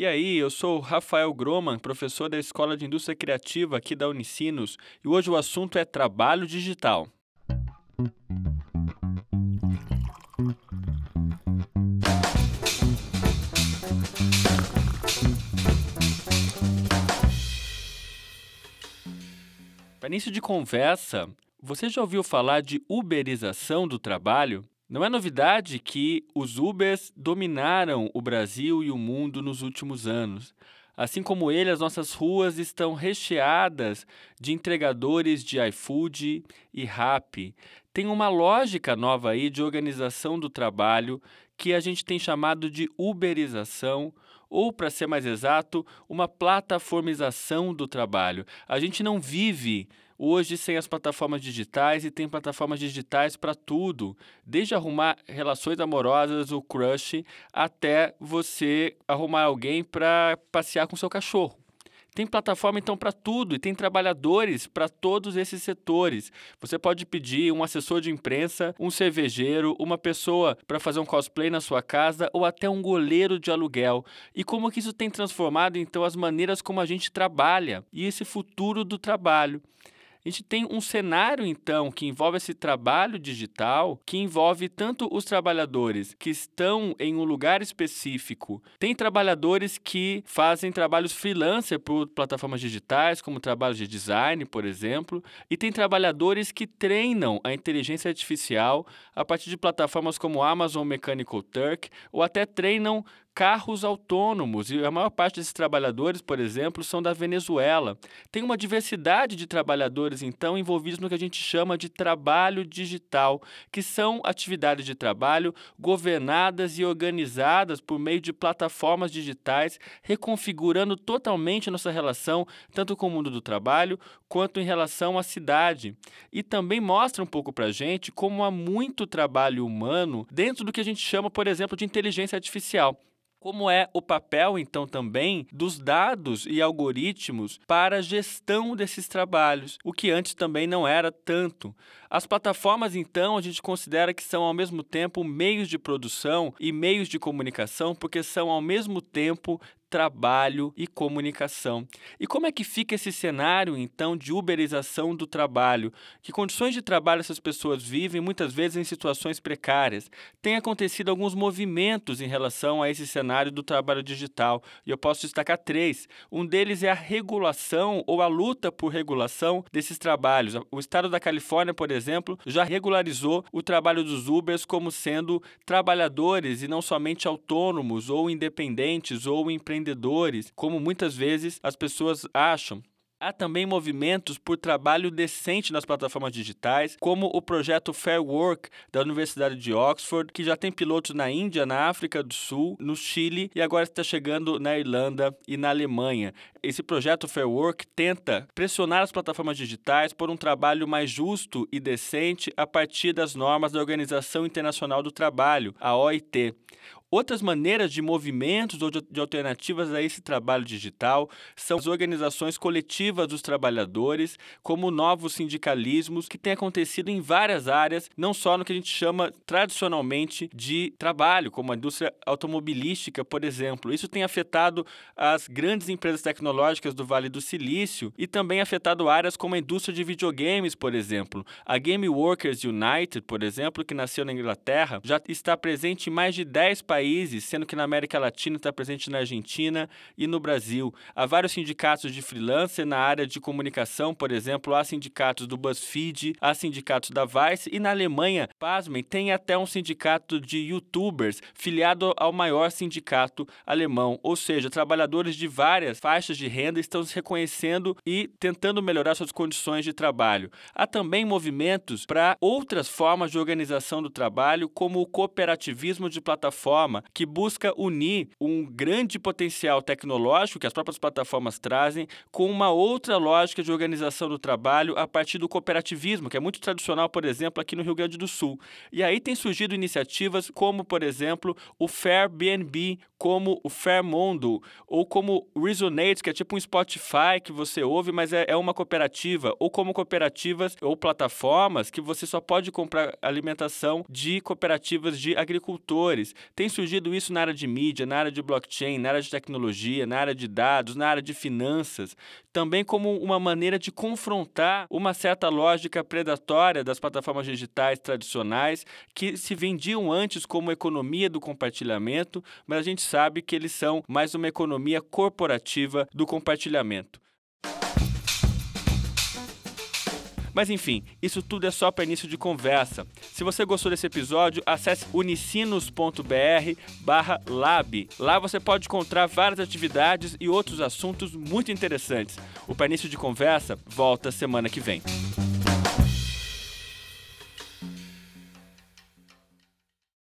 E aí, eu sou Rafael Groman, professor da Escola de Indústria Criativa aqui da Unicinos, e hoje o assunto é trabalho digital. Para início de conversa, você já ouviu falar de uberização do trabalho? Não é novidade que os Ubers dominaram o Brasil e o mundo nos últimos anos. Assim como ele, as nossas ruas estão recheadas de entregadores de iFood e Rappi. Tem uma lógica nova aí de organização do trabalho que a gente tem chamado de uberização ou, para ser mais exato, uma plataformização do trabalho. A gente não vive hoje sem as plataformas digitais e tem plataformas digitais para tudo, desde arrumar relações amorosas, o crush, até você arrumar alguém para passear com seu cachorro. Tem plataforma então para tudo e tem trabalhadores para todos esses setores. Você pode pedir um assessor de imprensa, um cervejeiro, uma pessoa para fazer um cosplay na sua casa ou até um goleiro de aluguel. E como que isso tem transformado então as maneiras como a gente trabalha e esse futuro do trabalho. A gente tem um cenário, então, que envolve esse trabalho digital, que envolve tanto os trabalhadores que estão em um lugar específico, tem trabalhadores que fazem trabalhos freelancer por plataformas digitais, como trabalhos de design, por exemplo, e tem trabalhadores que treinam a inteligência artificial a partir de plataformas como Amazon Mechanical Turk, ou até treinam carros autônomos, e a maior parte desses trabalhadores, por exemplo, são da Venezuela. Tem uma diversidade de trabalhadores, então, envolvidos no que a gente chama de trabalho digital, que são atividades de trabalho governadas e organizadas por meio de plataformas digitais, reconfigurando totalmente nossa relação, tanto com o mundo do trabalho quanto em relação à cidade. E também mostra um pouco para a gente como há muito trabalho humano dentro do que a gente chama, por exemplo, de inteligência artificial. Como é o papel, então, também dos dados e algoritmos para a gestão desses trabalhos, o que antes também não era tanto. As plataformas, então, a gente considera que são ao mesmo tempo meios de produção e meios de comunicação, porque são ao mesmo tempo trabalho e comunicação. E como é que fica esse cenário, então, de uberização do trabalho? Que condições de trabalho essas pessoas vivem, muitas vezes em situações precárias? Tem acontecido alguns movimentos em relação a esse cenário do trabalho digital, e eu posso destacar três. Um deles é a regulação ou a luta por regulação desses trabalhos. O estado da Califórnia, por exemplo, já regularizou o trabalho dos Ubers como sendo trabalhadores e não somente autônomos ou independentes ou empreendedores empreendedores, como muitas vezes as pessoas acham. Há também movimentos por trabalho decente nas plataformas digitais, como o projeto Fair Work da Universidade de Oxford, que já tem pilotos na Índia, na África do Sul, no Chile e agora está chegando na Irlanda e na Alemanha. Esse projeto Fair Work tenta pressionar as plataformas digitais por um trabalho mais justo e decente a partir das normas da Organização Internacional do Trabalho, a OIT. Outras maneiras de movimentos ou de, alternativas a esse trabalho digital são as organizações coletivas dos trabalhadores, como novos sindicalismos que têm acontecido em várias áreas, não só no que a gente chama tradicionalmente de trabalho, como a indústria automobilística, por exemplo. Isso tem afetado as grandes empresas tecnológicas do Vale do Silício e também afetado áreas como a indústria de videogames, por exemplo. A Game Workers United, por exemplo, que nasceu na Inglaterra, já está presente em mais de 10 países países, sendo que na América Latina está presente na Argentina e no Brasil. Há vários sindicatos de freelancer na área de comunicação, por exemplo, há sindicatos do BuzzFeed, há sindicatos da Vice e na Alemanha, pasmem, tem até um sindicato de youtubers filiado ao maior sindicato alemão, ou seja, trabalhadores de várias faixas de renda estão se reconhecendo e tentando melhorar suas condições de trabalho. Há também movimentos para outras formas de organização do trabalho, como o cooperativismo de plataforma plataforma que busca unir um grande potencial tecnológico que as próprias plataformas trazem com uma outra lógica de organização do trabalho a partir do cooperativismo, que é muito tradicional, por exemplo, aqui no Rio Grande do Sul. E aí tem surgido iniciativas como, por exemplo, o Fairbnb, como o Fairmondo, ou como Resonate, que é tipo um Spotify que você ouve, mas é, é uma cooperativa, ou como cooperativas ou plataformas que você só pode comprar alimentação de cooperativas de agricultores. Tem surgido isso na área de mídia, na área de blockchain, na área de tecnologia, na área de dados, na área de finanças, também como uma maneira de confrontar uma certa lógica predatória das plataformas digitais tradicionais que se vendiam antes como economia do compartilhamento, mas a gente sabe que eles são mais uma economia corporativa do compartilhamento. Mas enfim, isso tudo é só para início de conversa. Se você gostou desse episódio, acesse unicinos.br/lab. Lá você pode encontrar várias atividades e outros assuntos muito interessantes. O para início de conversa volta semana que vem.